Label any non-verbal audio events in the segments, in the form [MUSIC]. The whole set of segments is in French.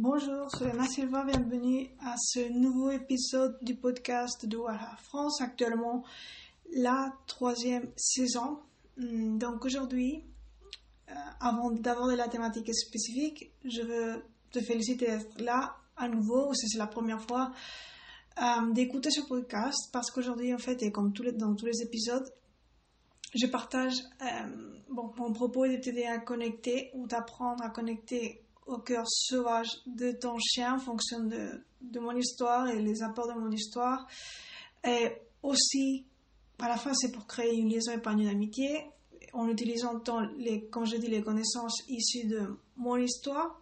Bonjour, c'est Emma Silva, bienvenue à ce nouveau épisode du podcast de Voilà France, actuellement la troisième saison. Hmm, donc aujourd'hui, euh, avant d'aborder la thématique spécifique, je veux te féliciter d'être là à nouveau, c'est la première fois euh, d'écouter ce podcast parce qu'aujourd'hui en fait, et comme dans tous les épisodes, je partage, euh, mon propos est de t'aider à connecter ou d'apprendre à connecter au cœur sauvage de ton chien en fonction de, mon histoire et les apports de mon histoire. Et aussi, à la fin, c'est pour créer une liaison épargnée d'amitié en utilisant tant les, comme je dis, les connaissances issues de mon histoire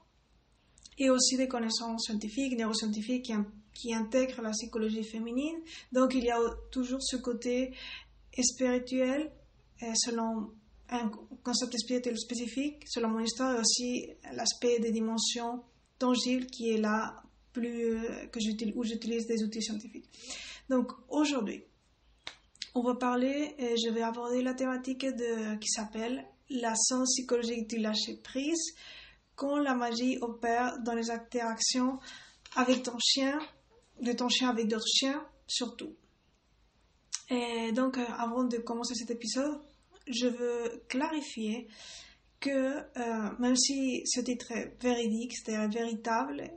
et aussi des connaissances scientifiques, neuroscientifiques qui, qui intègrent la psychologie féminine. Donc, il y a toujours ce côté spirituel selon un concept spirituel spécifique, selon mon histoire, et aussi l'aspect des dimensions tangibles qui est là plus euh, que où j'utilise des outils scientifiques. Donc aujourd'hui, on va parler et je vais aborder la thématique de qui s'appelle la sens psychologique du lâcher prise quand la magie opère dans les interactions avec ton chien, de ton chien avec d'autres chiens surtout. Et donc, euh, avant de commencer cet épisode, je veux clarifier que euh, même si ce titre est véridique, c'est-à-dire véritable,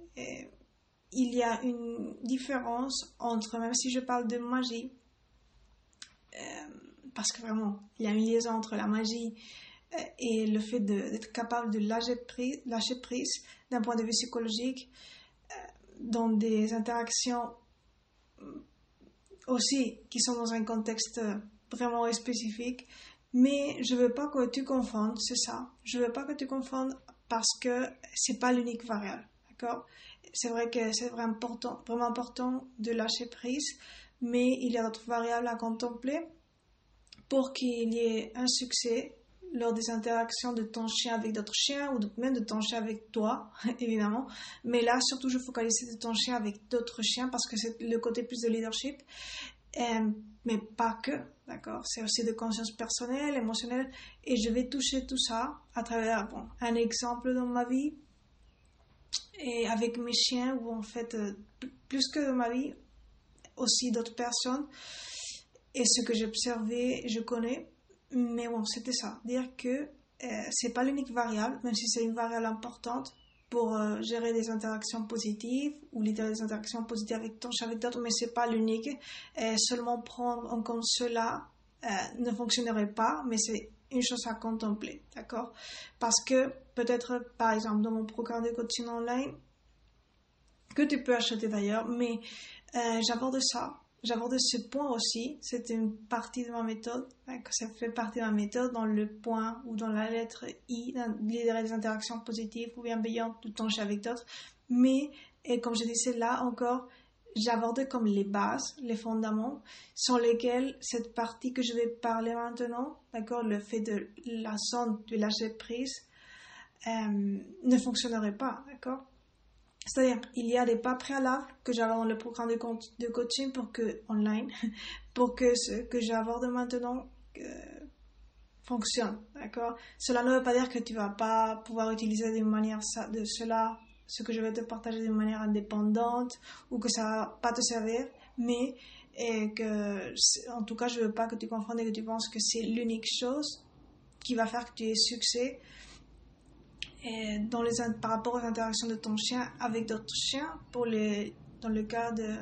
il y a une différence entre, même si je parle de magie, euh, parce que vraiment, il y a une liaison entre la magie euh, et le fait d'être capable de lâcher prise, lâcher prise d'un point de vue psychologique dans des interactions aussi qui sont dans un contexte vraiment spécifique mais je veux pas que tu confondes, c'est ça. Je veux pas que tu confondes parce que c'est pas l'unique variable, d'accord? C'est vrai que c'est vraiment important, vraiment important de lâcher prise, mais il y a d'autres variables à contempler pour qu'il y ait un succès lors des interactions de ton chien avec d'autres chiens ou même de ton chien avec toi, [LAUGHS] évidemment. Mais là, surtout, je focalise de ton chien avec d'autres chiens parce que c'est le côté plus de leadership. Euh, mais pas que, d'accord. C'est aussi de conscience personnelle, émotionnelle, et je vais toucher tout ça à travers bon, un exemple dans ma vie et avec mes chiens, ou en fait, euh, plus que dans ma vie, aussi d'autres personnes, et ce que j'ai observé, je connais, mais bon, c'était ça, dire que euh, c'est pas l'unique variable, même si c'est une variable importante, pour euh, gérer des interactions positives ou libérer des interactions positives avec ton d'autres, mais c'est pas l'unique. Seulement prendre en compte cela euh, ne fonctionnerait pas, mais c'est une chose à contempler, d'accord? Parce que peut-être, par exemple, dans mon programme de coaching online, que tu peux acheter d'ailleurs, mais euh, j'aborde ça j'aborde ce point aussi. C'est une partie de ma méthode, ça fait partie de ma méthode dans le point ou dans la lettre I, liderer des interactions positives ou bienveillantes le temps avec d'autres. Mais, et comme je disais là encore, j'aborde comme les bases, les fondements, sur lesquels cette partie que je vais parler maintenant, d'accord, le fait de la zone de lâcher prise, euh, ne fonctionnerait pas, d'accord c'est-à-dire, il y a des pas préalables que j'avais dans le programme de, coaching pour que, online, [LAUGHS] pour que ce que j'aborde maintenant euh, fonctionne, d'accord? Cela ne veut pas dire que tu vas pas pouvoir utiliser de manière de cela, ce que je vais te partager de manière indépendante ou que ça va pas te servir, mais et que, en tout cas, je veux pas que tu confondes et que tu penses que c'est l'unique chose qui va faire que tu aies succès et dans les, par rapport aux interactions de ton chien avec d'autres chiens, pour les, dans le cas de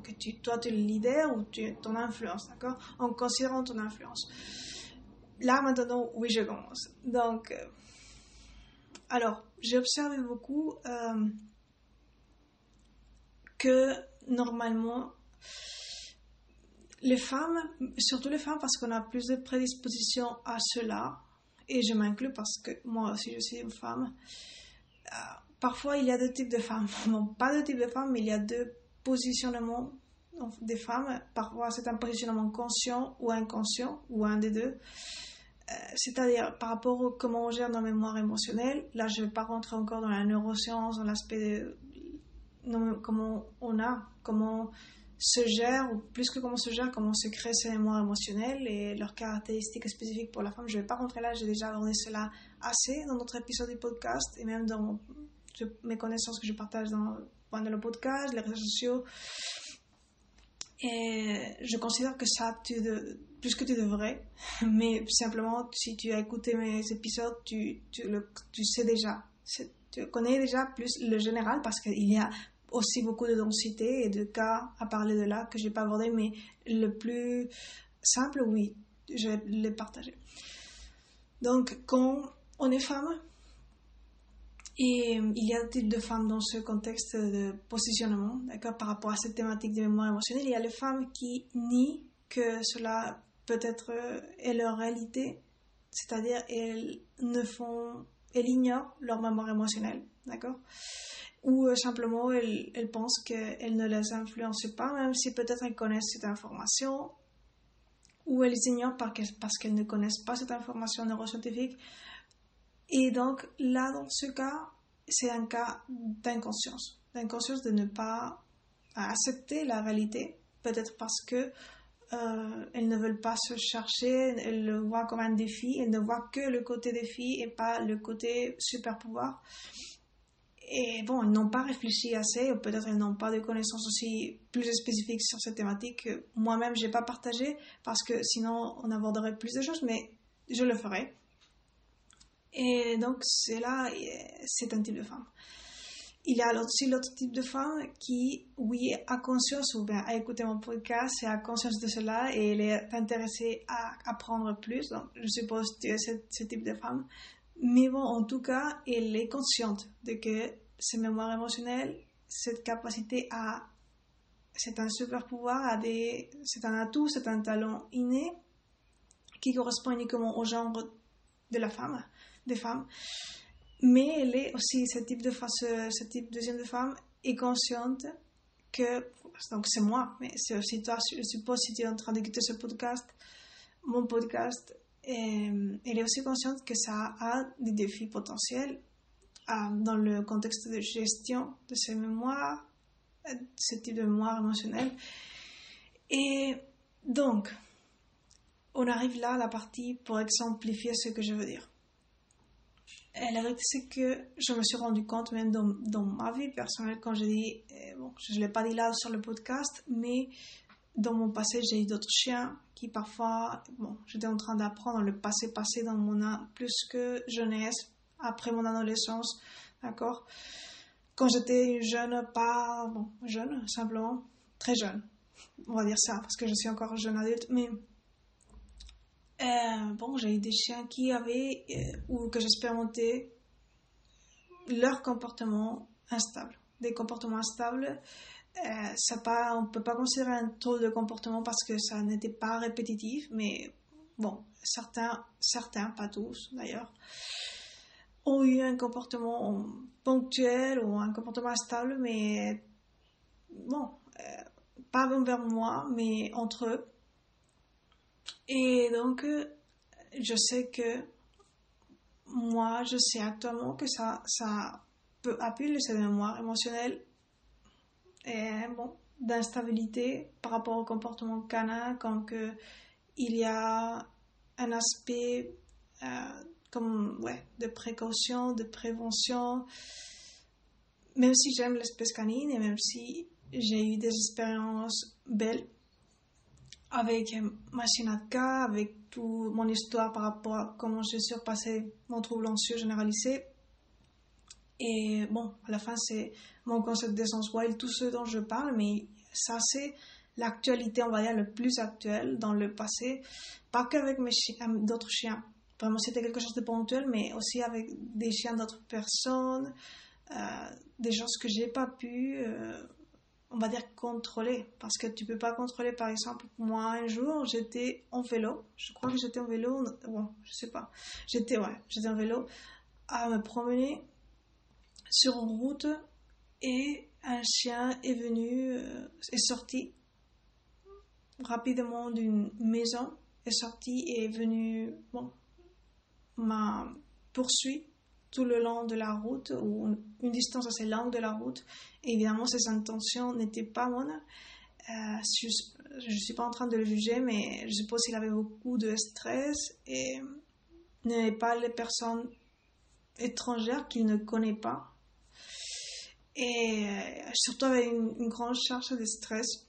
que toi tu es le leader ou tu, ton influence, d'accord? En considérant ton influence. Là maintenant, oui, je commence. Donc, euh, alors, j'ai observé beaucoup euh, que normalement, les femmes, surtout les femmes, parce qu'on a plus de prédisposition à cela, et je m'inclus parce que moi aussi je suis une femme. Euh, parfois il y a deux types de femmes. [LAUGHS] Non, pas deux types de femmes, mais il y a deux positionnements des femmes. Parfois c'est un positionnement conscient ou inconscient, ou un des deux. Euh, c'est-à-dire par rapport à comment on gère nos mémoires émotionnelles. Là, je ne vais pas rentrer encore dans la neuroscience, dans l'aspect de comment on a, comment se gère, ou plus que comment se gère, comment se crée ces mémoires émotionnelles et leurs caractéristiques spécifiques pour la femme. Je ne vais pas rentrer là, j'ai déjà abordé cela assez dans notre épisode du podcast et même dans, mes connaissances que je partage dans, dans le podcast, les réseaux sociaux. Et je considère que ça, tu de, plus que tu devrais. [LAUGHS] Mais simplement, si tu as écouté mes épisodes, tu, tu, le, tu sais déjà. Tu connais déjà plus le général parce qu'il y a aussi beaucoup de densité et de cas à parler de là que je n'ai pas abordé. Mais le plus simple, oui, je vais le partager. Donc, quand on est femme, et euh, il y a des types de femmes dans ce contexte de positionnement, d'accord, par rapport à cette thématique de mémoire émotionnelle. Il y a les femmes qui nient que cela peut être euh, est leur réalité, c'est-à-dire elles ne font, elles ignorent leur mémoire émotionnelle, d'accord, ou euh, simplement elles, elles pensent qu'elles ne les influencent pas, même si peut-être elles connaissent cette information, ou elles ignorent parce qu'elles ne connaissent pas cette information neuroscientifique. Et donc là, dans ce cas, c'est un cas d'inconscience, d'inconscience de ne pas accepter la réalité, peut-être parce que euh, elles ne veulent pas se chercher, elles le voient comme un défi, elles ne voient que le côté défi et pas le côté super pouvoir. Et bon, n'ont pas réfléchi assez, ou peut-être elles n'ont pas de connaissances aussi plus spécifiques sur cette thématique que moi-même j'ai pas partagé, parce que sinon on aborderait plus de choses, mais je le ferai. Et donc, c'est là, c'est un type de femme. Il y a aussi l'autre type de femme qui, oui, a conscience ou bien a écouté mon podcast et a conscience de cela et elle est intéressée à apprendre plus. Donc, je suppose que tu es ce, type de femme. Mais bon, en tout cas, elle est consciente de que ses mémoires émotionnelles, cette capacité à, c'est un super pouvoir, c'est un atout, c'est un talent inné qui correspond uniquement au genre de la femme des femmes. Mais elle est aussi, ce type de ce, type de femme est consciente que, donc c'est moi, mais c'est aussi toi, je suppose, si tu es en train d'écouter ce podcast, mon podcast, et, elle est aussi consciente que ça a des défis potentiels euh, dans le contexte de gestion de ses mémoires, euh, ce type de mémoire émotionnelle. Et donc, on arrive là à la partie pour exemplifier ce que je veux dire. Et la vérité, c'est que je me suis rendu compte, même dans, dans ma vie personnelle, quand j'ai dit, euh, bon, je ne l'ai pas dit là sur le podcast, mais dans mon passé, j'ai eu d'autres chiens qui parfois, bon, j'étais en train d'apprendre le passé passé dans mon plus que jeunesse, après mon adolescence, d'accord? Quand j'étais jeune, pas, jeune, simplement, très jeune, on va dire ça, parce que je suis encore jeune adulte, mais euh, bon, j'ai eu des chiens qui avaient, euh, ou que j'expérimentais, leur comportement instable. Des comportements instables, euh, ça pas, on ne peut pas considérer un taux de comportement parce que ça n'était pas répétitif, mais bon, certains, certains, pas tous d'ailleurs, ont eu un comportement ponctuel ou un comportement instable, mais bon, pas envers moi, mais entre eux. Et donc, euh, je sais que moi, je sais actuellement que ça, ça peut appuyer cette mémoire émotionnelle et bon, d'instabilité par rapport au comportement canin quand que il y a un aspect euh, comme ouais, de précaution, de prévention. Même si j'aime l'espèce canine et même si j'ai eu des expériences belles avec Machinatka, avec toute mon histoire par rapport à comment j'ai surpassé mon trouble anxieux généralisé. Et bon, à la fin, c'est mon concept d'essence wild, tout ce dont je parle, mais ça, c'est l'actualité, on va dire, le plus actuel dans le passé. Pas qu'avec mes d'autres chiens. Vraiment, c'était quelque chose de ponctuel, mais aussi avec des chiens d'autres personnes, euh, des choses que j'ai pas pu. Euh, on va dire contrôler parce que tu peux pas contrôler par exemple moi un jour j'étais en vélo je crois que j'étais en vélo bon je sais pas j'étais ouais j'étais en vélo à me promener sur une route et un chien est venu euh, est sorti rapidement d'une maison est sorti et est venu bon m'a poursuivi tout le long de la route ou une distance assez longue de la route évidemment, ses intentions n'étaient pas bonnes. Euh, je ne suis pas en train de le juger, mais je suppose qu'il avait beaucoup de stress et n'avait pas les personnes étrangères qu'il ne connaît pas. et surtout avec une, une grande charge de stress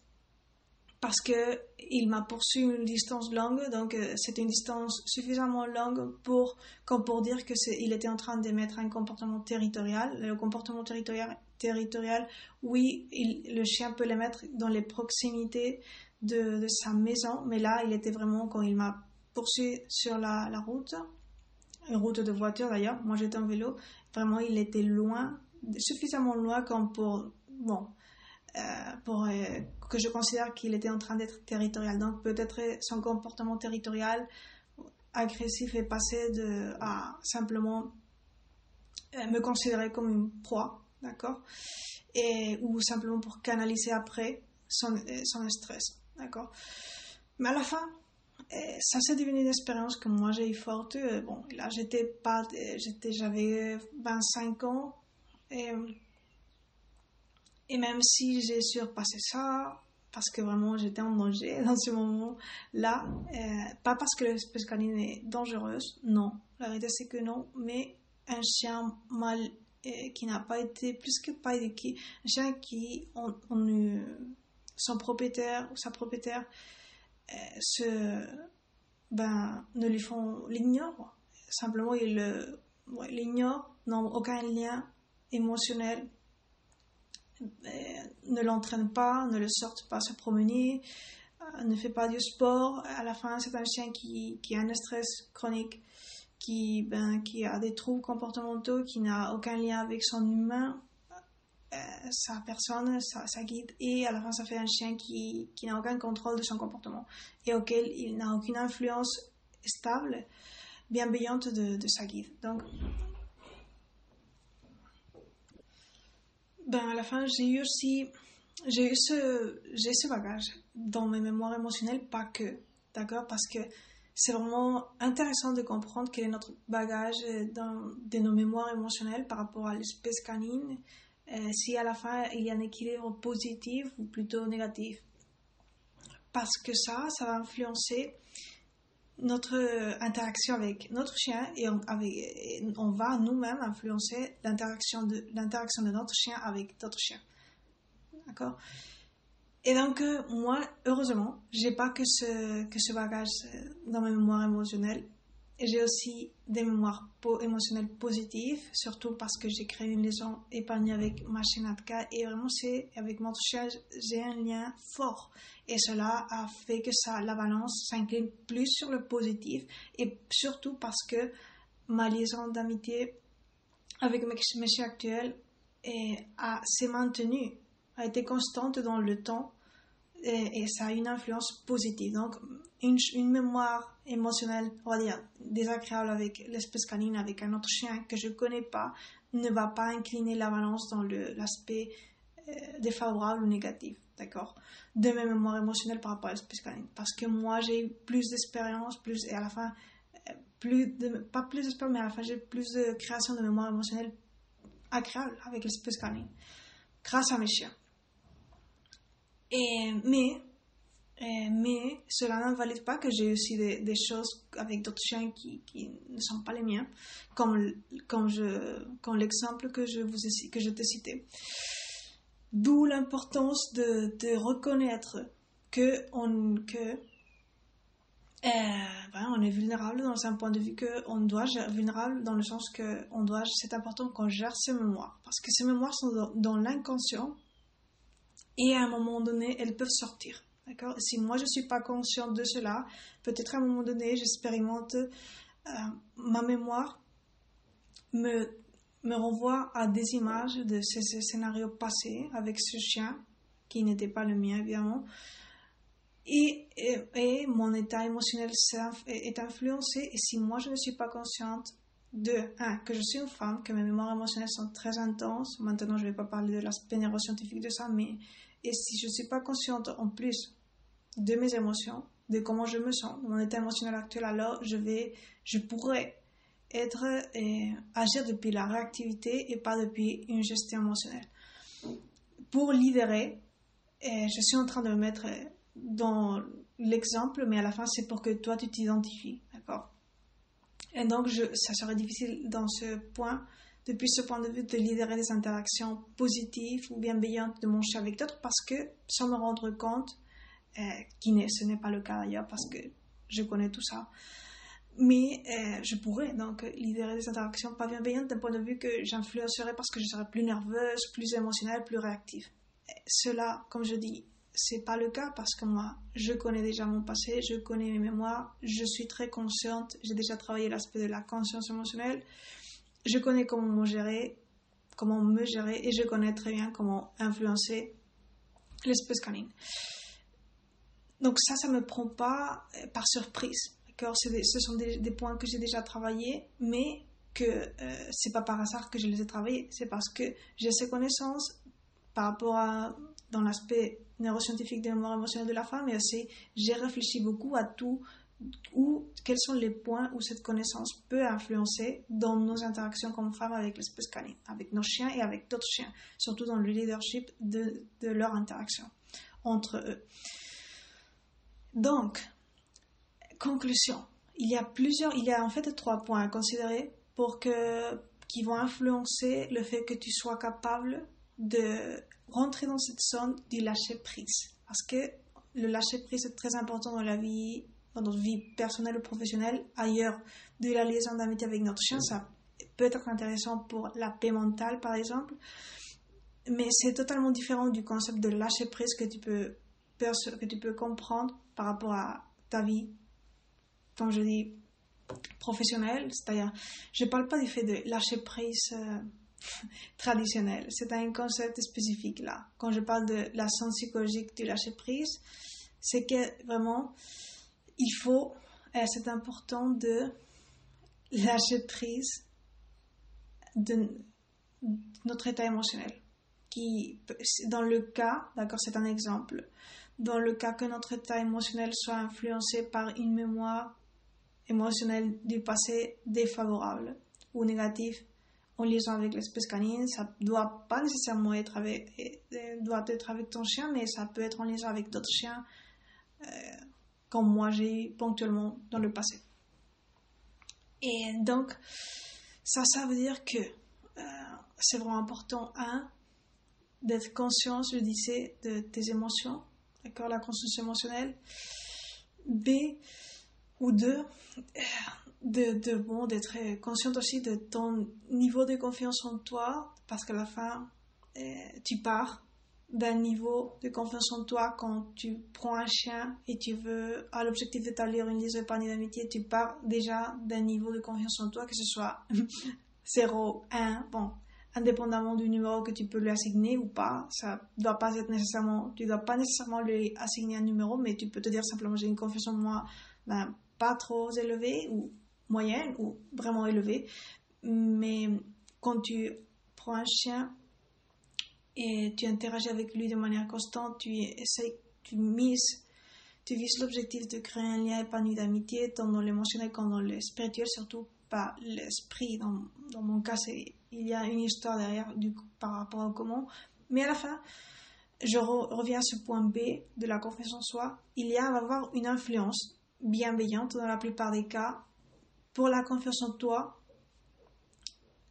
parce que il m'a poursuivi une distance longue, donc euh, c'était une distance suffisamment longue pour, comme pour dire que il était en train d'émettre un comportement territorial. Le comportement territorial, territorial oui, le chien peut l'émettre dans les proximités de, sa maison, mais là, il était vraiment quand il m'a poursuivi sur la, la, route, une route de voiture d'ailleurs. Moi, j'étais en vélo. Vraiment, il était loin, suffisamment loin comme pour, bon, euh, pour euh, que je considère qu'il était en train d'être territorial. Donc peut-être son comportement territorial agressif est passé de, à simplement euh, me considérer comme une proie, d'accord? Et Ou simplement pour canaliser après son, son stress, d'accord? Mais à la fin, ça s'est devenu une expérience que moi j'ai eu forte. Bon, là j'étais pas, j'étais, j'avais 25 ans et et même si j'ai surpassé ça, parce que vraiment j'étais en danger [LAUGHS] dans ce moment-là, euh, pas parce que l'espèce canine est dangereuse, non, la vérité c'est que non, mais un chien mal euh, qui n'a pas été plus que pas éduqué, un chien qui, on, son propriétaire ou sa propriétaire euh, se, ben, ne lui font, l'ignore, simplement il l'ignore, n'ont aucun lien émotionnel ne l'entraîne pas, ne le sorte pas se promener, euh, ne fait pas du sport. À la fin, c'est un chien qui, qui, a un stress chronique, qui, ben, qui a des troubles comportementaux, qui n'a aucun lien avec son humain, euh, sa personne, sa, sa, guide. Et à la fin, ça fait un chien qui, qui n'a aucun contrôle de son comportement et auquel il n'a aucune influence stable, bienveillante de, de sa guide. Donc, ben à la fin, j'ai eu aussi, j'ai eu ce, j'ai ce bagage dans mes mémoires émotionnelles, pas que, d'accord, parce que c'est vraiment intéressant de comprendre quel est notre bagage dans, de nos mémoires émotionnelles par rapport à l'espèce canine, euh, si à la fin il y a un équilibre positif ou plutôt négatif. Parce que ça, ça va influencer notre interaction avec notre chien et on, on va nous-mêmes influencer l'interaction de, l'interaction de notre chien avec d'autres chiens. D'accord? Et donc, euh, moi, heureusement, j'ai pas que ce, que ce bagage euh, dans ma mémoire émotionnelle. J'ai aussi des mémoires émotionnelles positives, surtout parce que j'ai créé une liaison épargnée avec ma chienne Atka. Et vraiment c'est avec mon chien j'ai un lien fort. Et cela a fait que ça la balance s'incline plus sur le positif et surtout parce que ma liaison d'amitié avec mes chiens actuels s'est maintenue, a été constante dans le temps et, ça a une influence positive. Donc, une, une, mémoire émotionnelle, on va dire, désagréable avec l'espèce canine, avec un autre chien que je ne connais pas, ne va pas incliner la balance dans l'aspect euh, défavorable ou négatif. D'accord? De mes mémoires émotionnelles par rapport à l'espèce canine. Parce que moi, j'ai eu plus d'expérience, plus, et à la fin, euh, plus pas plus d'expérience, mais à la fin, j'ai plus de création de mémoire émotionnelle agréable avec l'espèce canine. Grâce à mes chiens. Mais, mais cela n'invalide pas que j'ai aussi des, choses avec d'autres chiens qui, ne sont pas les miens, comme, l'exemple que je, vous ai, que je t'ai cité. D'où l'importance de, reconnaître que euh, on est vulnérable dans un point de vue que on doit vulnérable dans le sens que on doit c'est important qu'on gère ses mémoires parce que ces mémoires sont dans l'inconscient et à un moment donné, elles peuvent sortir. D'accord? Si moi je ne suis pas consciente de cela, peut-être à un moment donné, j'expérimente, euh, ma mémoire me, me renvoie à des images de ces, scénarios passés avec ce chien, qui n'était pas le mien évidemment. Et, et, mon état émotionnel est influencé. Et si moi je ne suis pas consciente de, un, que je suis une femme, que mes mémoires émotionnelles sont très intenses, maintenant je ne vais pas parler de l'aspect neuroscientifique de ça, mais et si je ne suis pas consciente en plus de mes émotions, de comment je me sens, mon état émotionnel actuel, alors je vais, je pourrais être agir depuis la réactivité et pas depuis une gestion émotionnelle. Pour libérer, je suis en train de me mettre dans l'exemple, mais à la fin c'est pour que toi tu t'identifies, d'accord? Et donc ça serait difficile dans ce point depuis ce point de vue de libérer des interactions positives ou bienveillantes de mon chien avec d'autres parce que sans me rendre compte, euh, qui ce n'est pas le cas d'ailleurs parce que je connais tout ça, mais euh, je pourrais donc libérer des interactions pas bienveillantes d'un point de vue que j'influencerais parce que je serais plus nerveuse, plus émotionnelle, plus réactive. cela, comme je dis, c'est pas le cas parce que moi, je connais déjà mon passé, je connais mes mémoires, je suis très consciente, j'ai déjà travaillé l'aspect de la conscience émotionnelle, je connais comment me gérer, comment me gérer et je connais très bien comment influencer l'espèce canine. Donc ça, ça me prend pas euh, par surprise. D'accord Ce sont des, points que j'ai déjà travaillés, mais que euh, c'est pas par hasard que je les ai travaillés. C'est parce que j'ai ces connaissances par rapport à dans l'aspect neuroscientifique des mémoires émotionnelles de la femme, et aussi j'ai réfléchi beaucoup à tout, où, quels sont les points où cette connaissance peut influencer dans nos interactions comme femmes avec l'espèce canine, avec nos chiens et avec d'autres chiens, surtout dans le leadership de, de leur interaction entre eux. Donc, conclusion. Il y a plusieurs, il y a en fait trois points à considérer pour que, qui vont influencer le fait que tu sois capable de rentrer dans cette zone du lâcher prise. Parce que le lâcher prise est très important dans la vie, dans notre vie personnelle ou professionnelle. Ailleurs, de la liaison d'amitié avec notre chien, ça peut être intéressant pour la paix mentale, par exemple. Mais c'est totalement différent du concept de lâcher prise que tu peux, que tu peux comprendre par rapport à ta vie, comme je dis, professionnelle. C'est-à-dire, je ne parle pas du fait de lâcher prise. Euh, [LAUGHS] traditionnel. C'est un concept spécifique là. Quand je parle de la sens psychologique du lâcher prise, c'est que vraiment, il faut, c'est important de lâcher prise de notre état émotionnel. Qui, dans le cas, d'accord, c'est un exemple, dans le cas que notre état émotionnel soit influencé par une mémoire émotionnelle du passé défavorable ou négative, en liaison avec l'espèce canine. Ça doit pas nécessairement être avec, euh, doit être avec ton chien, mais ça peut être en liaison avec d'autres chiens, euh, comme moi j'ai eu ponctuellement dans le passé. Et donc, ça, ça veut dire que euh, c'est vraiment important, un, d'être conscient, je disais, de tes émotions, d'accord, la conscience émotionnelle. B, ou deux, de, bon, d'être consciente aussi de ton niveau de confiance en toi, parce qu'à la fin, euh, tu pars d'un niveau de confiance en toi quand tu prends un chien et tu veux, à l'objectif d'établir une liste de panier d'amitié, tu pars déjà d'un niveau de confiance en toi, que ce soit [LAUGHS] 0, 1, bon, indépendamment du numéro que tu peux lui assigner ou pas, ça doit pas être nécessairement, tu dois pas nécessairement lui assigner un numéro, mais tu peux te dire simplement j'ai une confiance en moi, ben, pas trop élevée ou moyenne ou vraiment élevée. Mais quand tu prends un chien et tu interagis avec lui de manière constante, tu essaies, tu mises, tu vises l'objectif de créer un lien épanoui d'amitié, tant dans l'émotionnel comme dans le spirituel, surtout pas l'esprit. Dans, mon cas, il y a une histoire derrière par rapport au comment. Mais à la fin, je reviens à ce point B de la confiance en soi. Il y a à avoir une influence bienveillante dans la plupart des cas pour la confiance en toi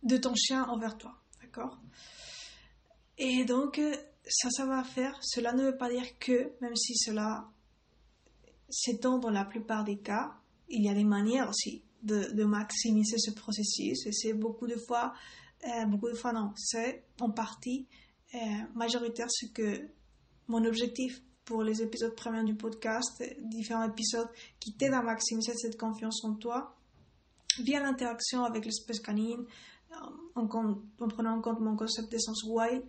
de ton chien envers toi. D'accord? Et donc, euh, ça, ça va faire. Cela ne veut pas dire que, même si cela s'étend dans la plupart des cas, il y a des manières aussi de, maximiser ce processus. Et c'est beaucoup de fois, euh, beaucoup de fois non, c'est en partie euh, majoritaire ce que mon objectif pour les épisodes premiers du podcast, différents épisodes qui t'aident à maximiser cette confiance en toi via l'interaction avec l'espèce canine, euh, en, en, prenant en compte mon concept d'essence wild,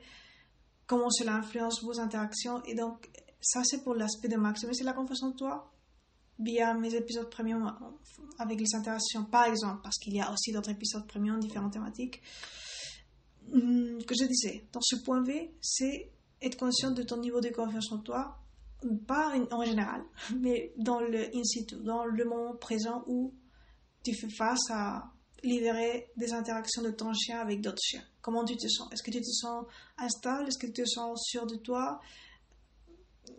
comment cela influence vos interactions. Et donc, ça, c'est pour l'aspect de maximiser la confiance en toi via mes épisodes premium euh, avec les interactions, par exemple, parce qu'il y a aussi d'autres épisodes premium, différentes thématiques. Hum, que je disais, dans ce point V, c'est être conscient de ton niveau de confiance en toi, pas en général, [LAUGHS] mais dans le in situ, dans le moment présent où tu fais face à libérer des interactions de ton chien avec d'autres chiens? Comment tu te sens? Est-ce que tu te sens instable? Est-ce que tu te sens sûr de toi?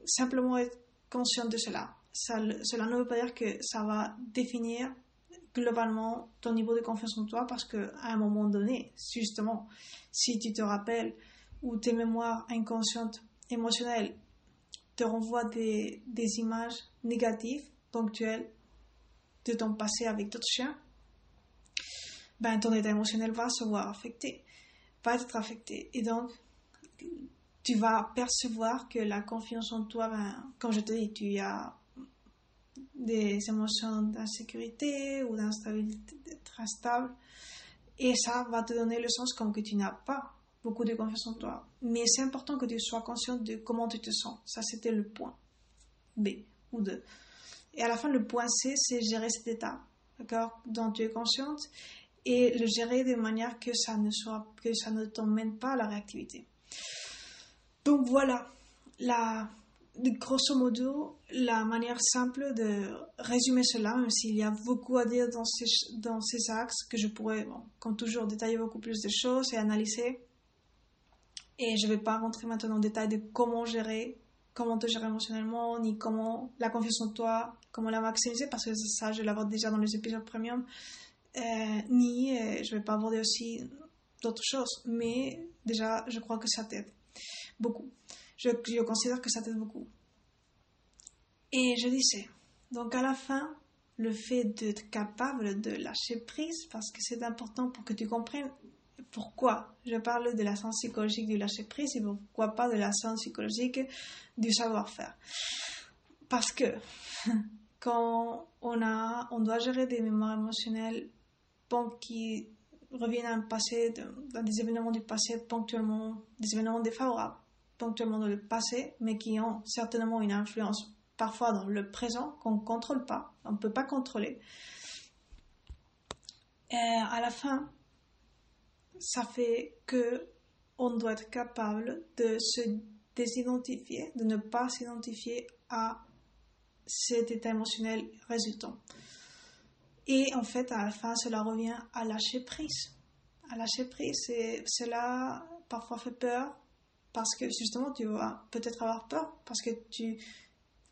Simplement être conscient de cela. Cela ne veut pas dire que ça va définir globalement ton niveau de confiance en toi parce que à un moment donné, justement, si tu te rappelles ou tes mémoires inconscientes émotionnelles te renvoient des, des images négatives, ponctuelles, de ton passé avec d'autres chiens, ben ton état émotionnel va se voir affecté, va être affecté. Et donc, tu vas percevoir que la confiance en toi, ben, comme je te dis, tu as des émotions d'insécurité ou d'instabilité, d'être instable. Et ça va te donner le sens comme que tu n'as pas beaucoup de confiance en toi. Mais c'est important que tu sois conscient de comment tu te sens. Ça, c'était le point B ou 2. Et à la fin, le point C, c'est gérer cet état, d'accord, dont tu es consciente et le gérer de manière que ça ne soit, que ça ne t'emmène pas à la réactivité. Donc voilà, la, grosso modo, la manière simple de résumer cela, même s'il y a beaucoup à dire dans ces, dans ces axes que je pourrais, comme toujours, détailler beaucoup plus de choses et analyser. Et je ne vais pas rentrer maintenant en détail de comment gérer, comment te gérer émotionnellement, ni comment la confiance en toi, comment la maximiser, parce que ça, je l'aborde déjà dans les épisodes premium, euh, ni euh, je vais pas aborder aussi d'autres choses. Mais déjà, je crois que ça t'aide beaucoup. Je, je considère que ça t'aide beaucoup. Et je disais, donc à la fin, le fait d'être capable de lâcher prise, parce que c'est important pour que tu comprennes pourquoi je parle de la science psychologique du lâcher prise et pourquoi pas de la science psychologique du savoir-faire. Parce que [LAUGHS] quand on, a, on doit gérer des mémoires émotionnelles qui reviennent à un passé, dans des événements du passé ponctuellement, des événements défavorables ponctuellement dans le passé, mais qui ont certainement une influence parfois dans le présent qu'on ne contrôle pas, on ne peut pas contrôler. Et à la fin, ça fait que on doit être capable de se désidentifier, de ne pas s'identifier à cet état émotionnel résultant. Et en fait, à la fin, cela revient à lâcher prise. À lâcher prise, et cela parfois fait peur parce que justement, tu vas peut-être avoir peur parce que tu,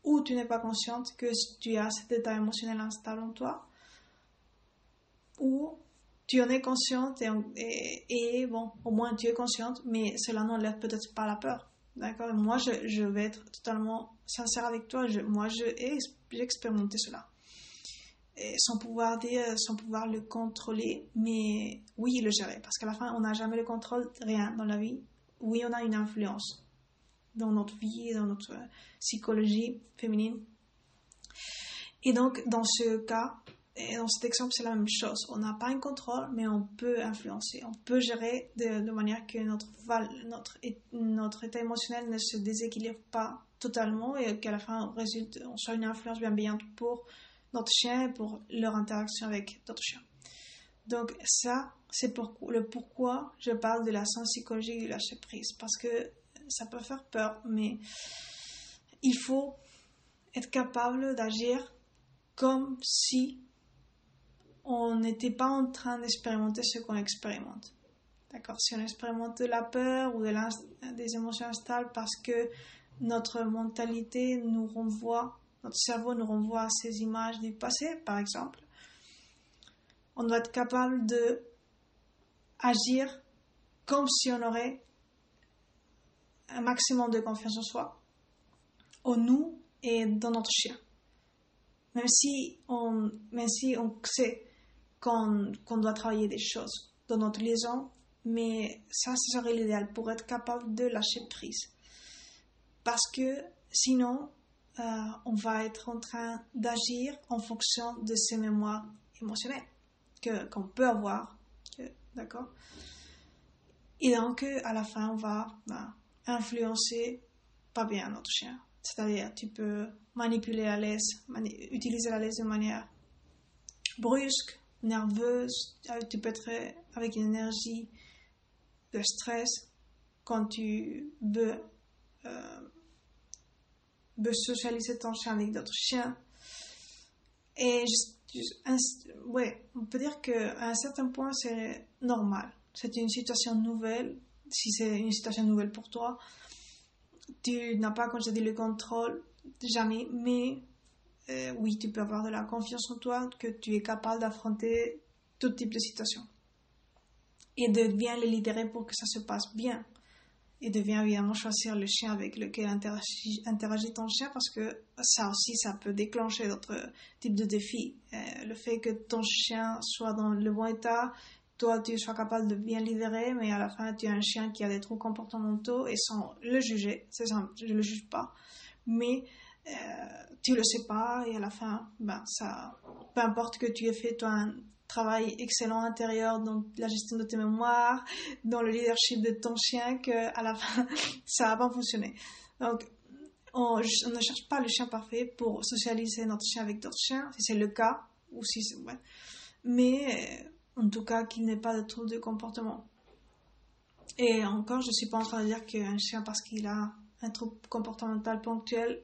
ou tu n'es pas consciente que tu as cet état émotionnel instable en toi, ou tu en es consciente et, bon, au moins tu es consciente, mais cela n'enlève peut-être pas la peur. D'accord? Moi, je, vais être totalement sincère avec toi. Moi, j'ai expérimenté cela. Sans pouvoir dire, sans pouvoir le contrôler, mais oui, le gérer. Parce qu'à la fin, on n'a jamais le contrôle rien dans la vie. Oui, on a une influence dans notre vie, dans notre psychologie féminine. Et donc, dans ce cas, et dans cet exemple, c'est la même chose. On n'a pas un contrôle, mais on peut influencer. On peut gérer de, manière que notre, état émotionnel ne se déséquilibre pas totalement et qu'à la fin, on, soit une influence bienveillante pour notre chien et pour leur interaction avec d'autres chiens. Donc ça, c'est le pourquoi je parle de la sens psychologique du lâcher prise. Parce que ça peut faire peur, mais il faut être capable d'agir comme si on n'était pas en train d'expérimenter ce qu'on expérimente. D'accord? Si on expérimente de la peur ou de des émotions instables parce que notre mentalité nous renvoie, notre cerveau nous renvoie à ces images du passé, par exemple, on doit être capable de agir comme si on aurait un maximum de confiance en soi, en nous et dans notre chien. Même si on, même si on sait qu'on doit travailler des choses dans notre liaison, mais ça, ce serait l'idéal pour être capable de lâcher prise. Parce que sinon, euh, on va être en train d'agir en fonction de ces mémoires émotionnelles qu'on peut avoir. D'accord? Et donc, à la fin, on va bah, influencer pas bien notre chien. C'est-à-dire, tu peux manipuler la laisse, utiliser la laisse de manière brusque, nerveuse, euh, tu peux être avec une énergie de stress quand tu veux, euh, socialiser ton chien avec d'autres chiens. Et ouais, on peut dire qu'à un certain point, c'est normal. C'est une situation nouvelle. Si c'est une situation nouvelle pour toi, tu n'as pas, comme je dis, le contrôle, jamais, mais euh, oui, tu peux avoir de la confiance en toi, que tu es capable d'affronter tout type de situation. Et de bien les libérer pour que ça se passe bien. Et de bien évidemment choisir le chien avec lequel interagit, ton chien parce que ça aussi, ça peut déclencher d'autres types de défis. Euh, le fait que ton chien soit dans le bon état, toi tu sois capable de bien libérer, mais à la fin tu as un chien qui a des troubles comportementaux et sans le juger, c'est ça, je le juge pas, mais tu le sais pas et à la fin, ben ça, peu importe que tu aies fait toi un travail excellent intérieur dans la gestion de tes mémoires, dans le leadership de ton chien, que à la fin [LAUGHS] ça va pas fonctionner. Donc on, ne cherche pas le chien parfait pour socialiser notre chien avec d'autres chiens, si c'est le cas, ou si c'est... Ouais. Mais en tout cas qu'il n'ait pas de trouble de comportement. Et encore, je suis pas en train de dire qu'un chien, parce qu'il a un trouble comportemental ponctuel,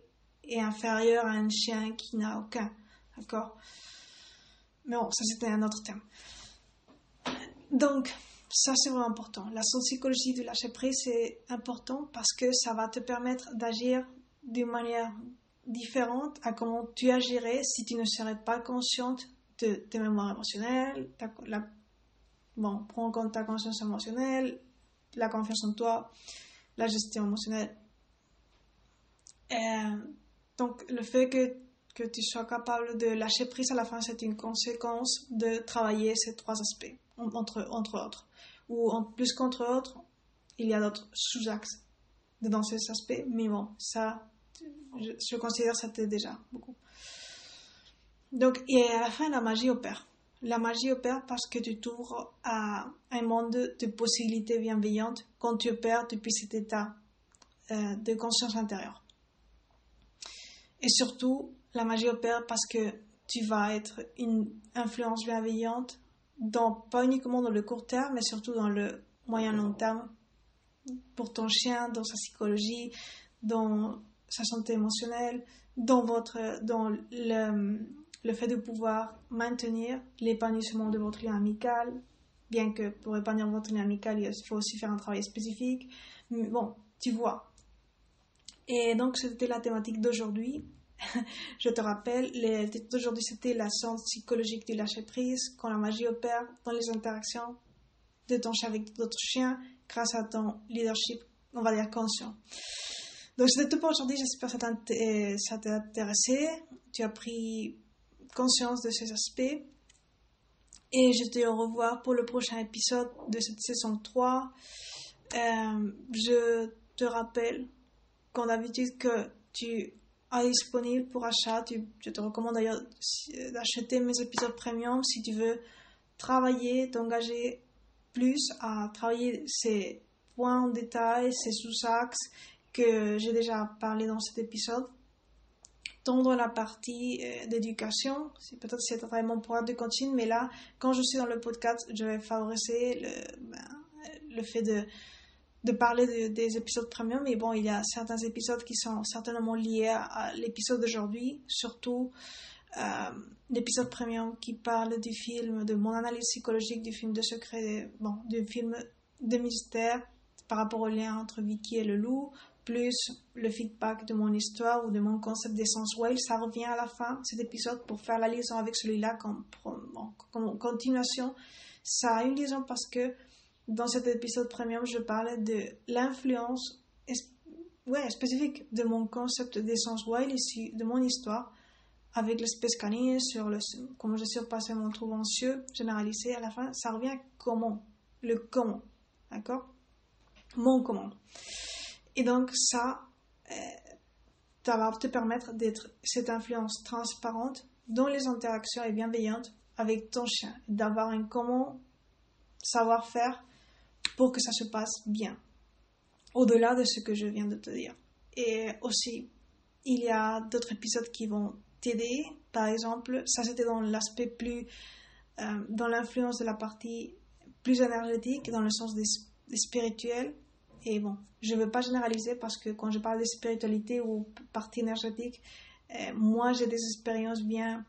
est inférieur à un chien qui n'a aucun. D'accord? Mais bon, ça c'était un autre thème. Donc, ça c'est vraiment important. La psychologie du lâcher prise, c'est important parce que ça va te permettre d'agir d'une manière différente à comment tu agirais si tu ne serais pas consciente de tes mémoires émotionnelles, bon, prends en compte ta conscience émotionnelle, la confiance en toi, la gestion émotionnelle. Euh, donc, le fait que, que tu sois capable de lâcher prise à la fin, c'est une conséquence de travailler ces trois aspects, entre, entre autres. Ou en plus qu'entre autres, il y a d'autres sous-axes dans ces aspects, mais bon, ça, je, je considère que c'était déjà beaucoup. Donc, et à la fin, la magie opère. La magie opère parce que tu t'ouvres à un monde de possibilités bienveillantes quand tu opères depuis cet état euh, de conscience intérieure. Et surtout, la magie opère parce que tu vas être une influence bienveillante, pas uniquement dans le court terme, mais surtout dans le moyen long terme, pour ton chien, dans sa psychologie, dans sa santé émotionnelle, dans votre, dans le, le fait de pouvoir maintenir l'épanouissement de votre lien amical, bien que pour épanouir votre lien amical, il faut aussi faire un travail spécifique. bon, tu vois. Et donc, c'était la thématique d'aujourd'hui. [LAUGHS] Je te rappelle, d'aujourd'hui, c'était la science psychologique du lâcher-prise, quand la magie opère dans les interactions de ton chien avec d'autres chiens, grâce à ton leadership, on va dire, conscient. Donc, c'était tout pour aujourd'hui. J'espère que ça t'a intéressé. Tu as pris conscience de ces aspects. Et je te revoir pour le prochain épisode de cette saison 3. Euh, je te rappelle, comme d'habitude, que tu es disponible pour achat. je te recommande d'ailleurs d'acheter mes épisodes premium si tu veux travailler, t'engager plus à travailler ces points en détail, ces sous-axes que j'ai déjà parlé dans cet épisode dans la partie euh, d'éducation. Peut-être c'est vraiment mon programme de coaching, mais là, quand je suis dans le podcast, je vais favoriser le, ben, le fait de, de parler des épisodes premium. Mais bon, il y a certains épisodes qui sont certainement liés à, l'épisode d'aujourd'hui, surtout euh, l'épisode premium qui parle du film, de mon analyse psychologique du film de secret, bon, du film de mystère par rapport au lien entre Vicky et le loup, plus le feedback de mon histoire ou de mon concept d'essence whale, ça revient à la fin, cet épisode, pour faire la liaison avec celui-là comme, continuation. Ça a une liaison parce que dans cet épisode premium, je parlais de l'influence ouais, spécifique de mon concept d'essence whale ici, de mon histoire, avec l'espèce canine, sur le, comment j'ai surpassé mon trouble anxieux généralisé. À la fin, ça revient comment, le comment, d'accord? Mon comment. Et donc ça, euh, va te permettre d'être cette influence transparente dans les interactions et bienveillantes avec ton chien, d'avoir un comment savoir-faire pour que ça se passe bien, au-delà de ce que je viens de te dire. Et aussi, il y a d'autres épisodes qui vont t'aider. Par exemple, ça c'était dans l'aspect plus, euh, dans l'influence de la partie plus énergétique, dans le sens des, spirituels. Et bon, je ne veux pas généraliser parce que quand je parle de spiritualité ou partie énergétique, euh, moi j'ai des expériences bien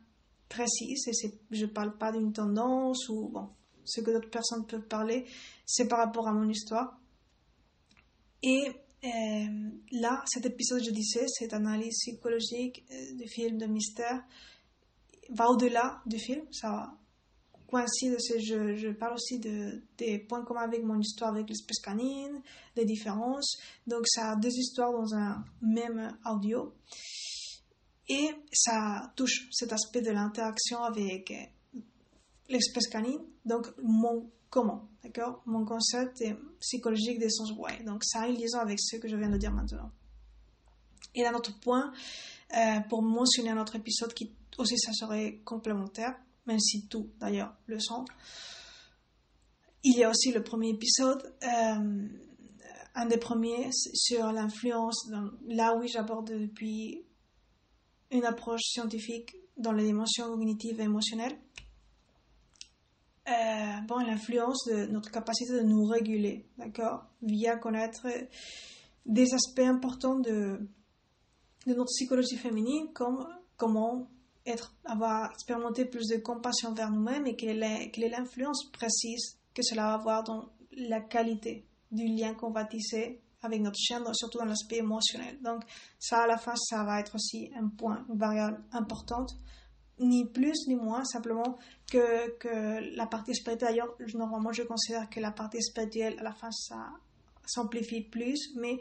précises et je ne parle pas d'une tendance ou bon, ce que d'autres personnes peuvent parler, c'est par rapport à mon histoire. Et là, cet épisode, je disais, cette analyse psychologique du film de mystère va au-delà du film. Ça coïncide, je, je parle aussi de, des points communs avec mon histoire avec l'espèce canine, des différences. Donc, ça a deux histoires dans un même audio. Et ça touche cet aspect de l'interaction avec l'espèce canine, donc mon comment, d'accord? Mon concept psychologique des sens ouais. Donc, ça a une liaison avec ce que je viens de dire maintenant. Et un autre point, euh, pour mentionner un autre épisode qui aussi ça serait complémentaire, même si tout d'ailleurs le sont. Il y a aussi le premier épisode, euh, un des premiers sur l'influence, là où j'aborde depuis une approche scientifique dans les dimensions cognitives et émotionnelles. Euh, bon, l'influence de notre capacité de nous réguler, d'accord, via connaître des aspects importants de, de notre psychologie féminine, comme comment être, avoir expérimenté plus de compassion vers nous-mêmes et quelle est, quelle est l'influence précise que cela va avoir dans la qualité du lien qu'on va tisser avec notre chien, surtout dans l'aspect émotionnel. Donc, ça, à la fin, ça va être aussi un point, une variable importante, ni plus ni moins, simplement que, que la partie spirituelle. D'ailleurs, normalement, je considère que la partie spirituelle, à la fin, ça s'amplifie plus, mais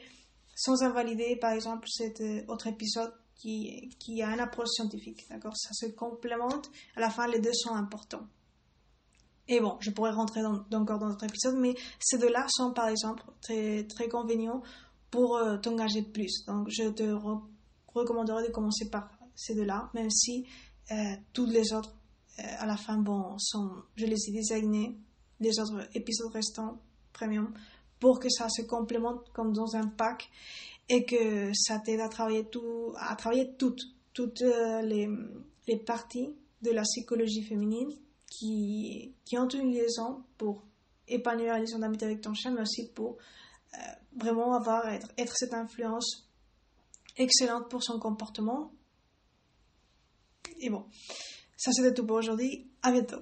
sans invalider, par exemple, cet euh, autre épisode qui, qui a une approche scientifique. D'accord? Ça se complémente. À la fin, les deux sont importants. Et bon, je pourrais rentrer dans, encore dans notre épisode, mais ces deux-là sont par exemple très, très convenants pour euh, t'engager plus. Donc, je te recommanderais de commencer par ces deux-là, même si euh, toutes les autres, euh, à la fin, bon, sont, je les ai désignés, les autres épisodes restants premium, pour que ça se complémente comme dans un pack et que ça t'aide à travailler tout, à travailler toutes, toutes les, les parties de la psychologie féminine qui, qui ont une liaison pour épanouir la liaison d'amitié avec ton chien, mais aussi pour euh, vraiment avoir, être, être cette influence excellente pour son comportement. Et bon, ça c'était tout pour aujourd'hui. À bientôt.